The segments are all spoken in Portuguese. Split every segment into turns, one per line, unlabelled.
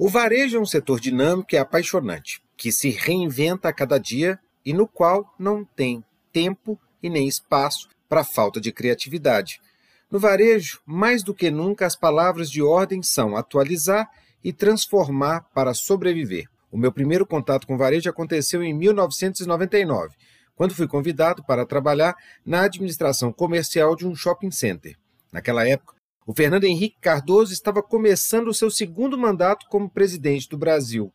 O varejo é um setor dinâmico e apaixonante, que se reinventa a cada dia e no qual não tem tempo e nem espaço para falta de criatividade. No varejo, mais do que nunca, as palavras de ordem são atualizar e transformar para sobreviver. O meu primeiro contato com varejo aconteceu em 1999, quando fui convidado para trabalhar na administração comercial de um shopping center. Naquela época, o Fernando Henrique Cardoso estava começando o seu segundo mandato como presidente do Brasil.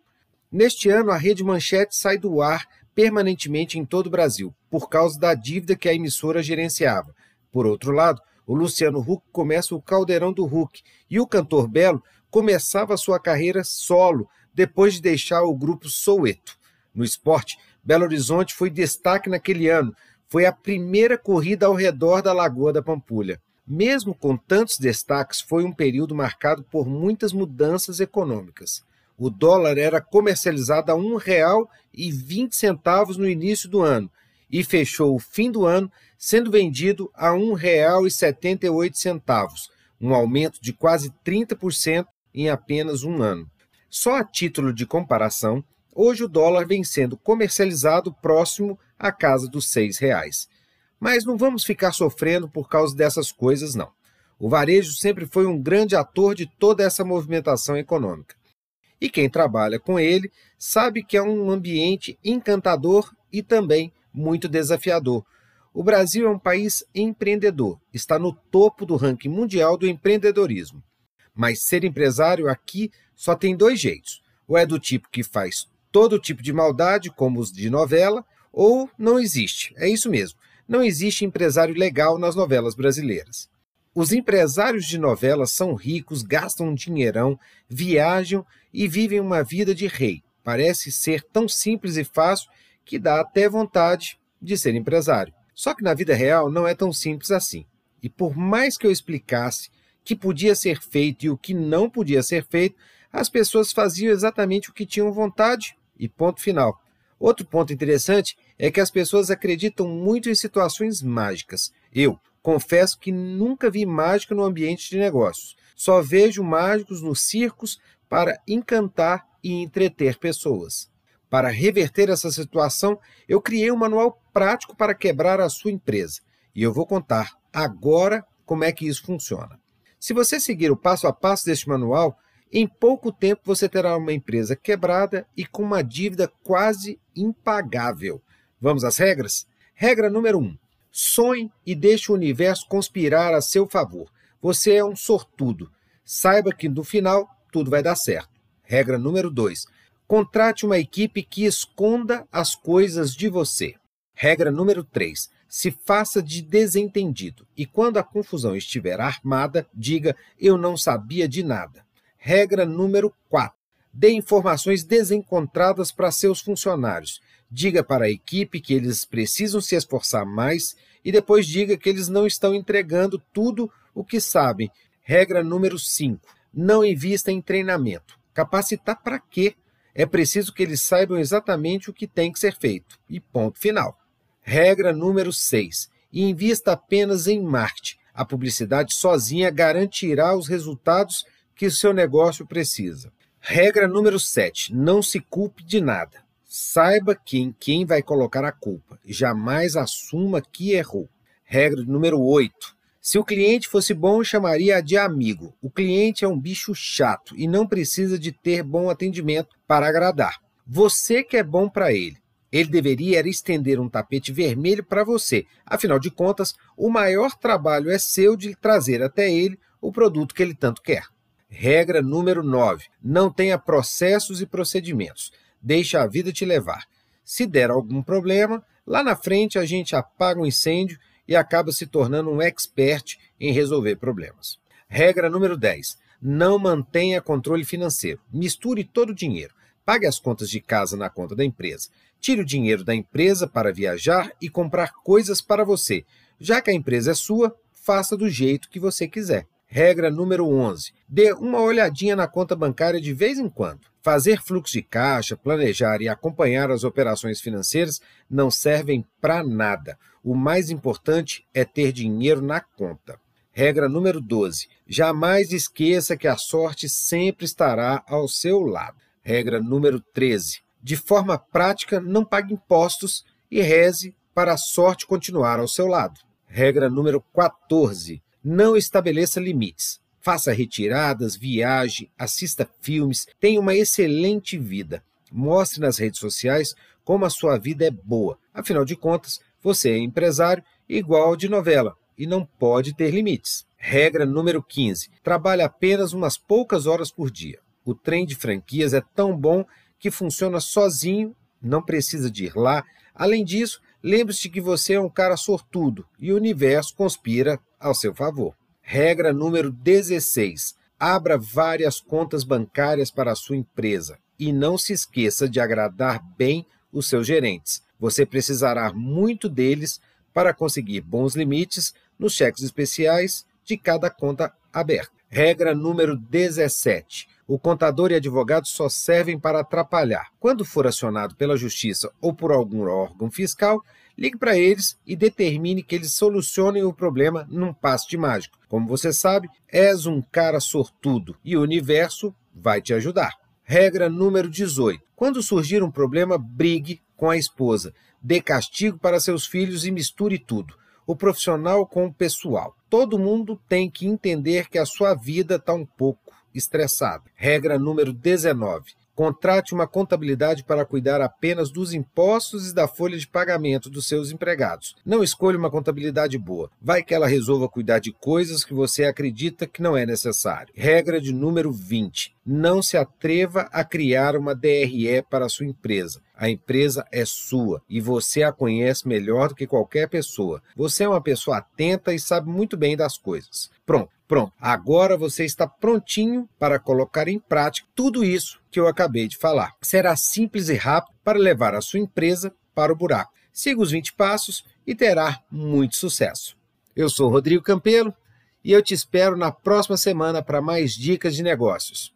Neste ano, a Rede Manchete sai do ar permanentemente em todo o Brasil, por causa da dívida que a emissora gerenciava. Por outro lado, o Luciano Huck começa o Caldeirão do Huck e o cantor Belo começava sua carreira solo depois de deixar o grupo Soueto. No esporte, Belo Horizonte foi destaque naquele ano. Foi a primeira corrida ao redor da Lagoa da Pampulha. Mesmo com tantos destaques, foi um período marcado por muitas mudanças econômicas. O dólar era comercializado a R$ 1,20 no início do ano e fechou o fim do ano sendo vendido a R$ 1,78, um aumento de quase 30% em apenas um ano. Só a título de comparação, hoje o dólar vem sendo comercializado próximo à casa dos R$ reais. Mas não vamos ficar sofrendo por causa dessas coisas, não. O varejo sempre foi um grande ator de toda essa movimentação econômica. E quem trabalha com ele sabe que é um ambiente encantador e também muito desafiador, o Brasil é um país empreendedor, está no topo do ranking mundial do empreendedorismo. Mas ser empresário aqui só tem dois jeitos: ou é do tipo que faz todo tipo de maldade, como os de novela, ou não existe. É isso mesmo. Não existe empresário legal nas novelas brasileiras. Os empresários de novelas são ricos, gastam um dinheirão, viajam e vivem uma vida de rei. Parece ser tão simples e fácil que dá até vontade de ser empresário. Só que na vida real não é tão simples assim. E por mais que eu explicasse que podia ser feito e o que não podia ser feito, as pessoas faziam exatamente o que tinham vontade e ponto final. Outro ponto interessante é que as pessoas acreditam muito em situações mágicas. Eu confesso que nunca vi mágica no ambiente de negócios. Só vejo mágicos nos circos para encantar e entreter pessoas. Para reverter essa situação, eu criei um manual prático para quebrar a sua empresa. E eu vou contar agora como é que isso funciona. Se você seguir o passo a passo deste manual, em pouco tempo você terá uma empresa quebrada e com uma dívida quase impagável. Vamos às regras? Regra número 1. Um, sonhe e deixe o universo conspirar a seu favor. Você é um sortudo. Saiba que no final tudo vai dar certo. Regra número 2. Contrate uma equipe que esconda as coisas de você. Regra número 3. Se faça de desentendido e, quando a confusão estiver armada, diga: Eu não sabia de nada. Regra número 4. Dê informações desencontradas para seus funcionários. Diga para a equipe que eles precisam se esforçar mais e depois diga que eles não estão entregando tudo o que sabem. Regra número 5. Não invista em treinamento. Capacitar para quê? é preciso que eles saibam exatamente o que tem que ser feito. E ponto final. Regra número 6. Invista apenas em marketing. A publicidade sozinha garantirá os resultados que seu negócio precisa. Regra número 7. Não se culpe de nada. Saiba quem quem vai colocar a culpa. Jamais assuma que errou. Regra número 8. Se o cliente fosse bom, chamaria de amigo. O cliente é um bicho chato e não precisa de ter bom atendimento para agradar. Você que é bom para ele. Ele deveria estender um tapete vermelho para você. Afinal de contas, o maior trabalho é seu de trazer até ele o produto que ele tanto quer. Regra número 9. Não tenha processos e procedimentos. Deixa a vida te levar. Se der algum problema, lá na frente a gente apaga o um incêndio e acaba se tornando um expert em resolver problemas. Regra número 10. Não mantenha controle financeiro. Misture todo o dinheiro. Pague as contas de casa na conta da empresa. Tire o dinheiro da empresa para viajar e comprar coisas para você. Já que a empresa é sua, faça do jeito que você quiser. Regra número 11. Dê uma olhadinha na conta bancária de vez em quando. Fazer fluxo de caixa, planejar e acompanhar as operações financeiras não servem para nada. O mais importante é ter dinheiro na conta. Regra número 12. Jamais esqueça que a sorte sempre estará ao seu lado. Regra número 13. De forma prática, não pague impostos e reze para a sorte continuar ao seu lado. Regra número 14. Não estabeleça limites. Faça retiradas, viaje, assista filmes, tenha uma excelente vida. Mostre nas redes sociais como a sua vida é boa. Afinal de contas, você é empresário igual de novela e não pode ter limites. Regra número 15: trabalhe apenas umas poucas horas por dia. O trem de franquias é tão bom que funciona sozinho, não precisa de ir lá. Além disso, lembre-se que você é um cara sortudo e o universo conspira ao seu favor. Regra número 16: abra várias contas bancárias para a sua empresa e não se esqueça de agradar bem os seus gerentes. Você precisará muito deles para conseguir bons limites nos cheques especiais de cada conta aberta. Regra número 17. O contador e advogado só servem para atrapalhar. Quando for acionado pela justiça ou por algum órgão fiscal, ligue para eles e determine que eles solucionem o problema num passe de mágico. Como você sabe, és um cara sortudo e o universo vai te ajudar. Regra número 18. Quando surgir um problema, brigue com a esposa. Dê castigo para seus filhos e misture tudo. O profissional com o pessoal. Todo mundo tem que entender que a sua vida está um pouco estressada. Regra número 19. Contrate uma contabilidade para cuidar apenas dos impostos e da folha de pagamento dos seus empregados. Não escolha uma contabilidade boa. Vai que ela resolva cuidar de coisas que você acredita que não é necessário. Regra de número 20. Não se atreva a criar uma DRE para a sua empresa. A empresa é sua e você a conhece melhor do que qualquer pessoa. Você é uma pessoa atenta e sabe muito bem das coisas. Pronto. Pronto, agora você está prontinho para colocar em prática tudo isso que eu acabei de falar. Será simples e rápido para levar a sua empresa para o buraco. Siga os 20 passos e terá muito sucesso. Eu sou Rodrigo Campelo e eu te espero na próxima semana para mais dicas de negócios.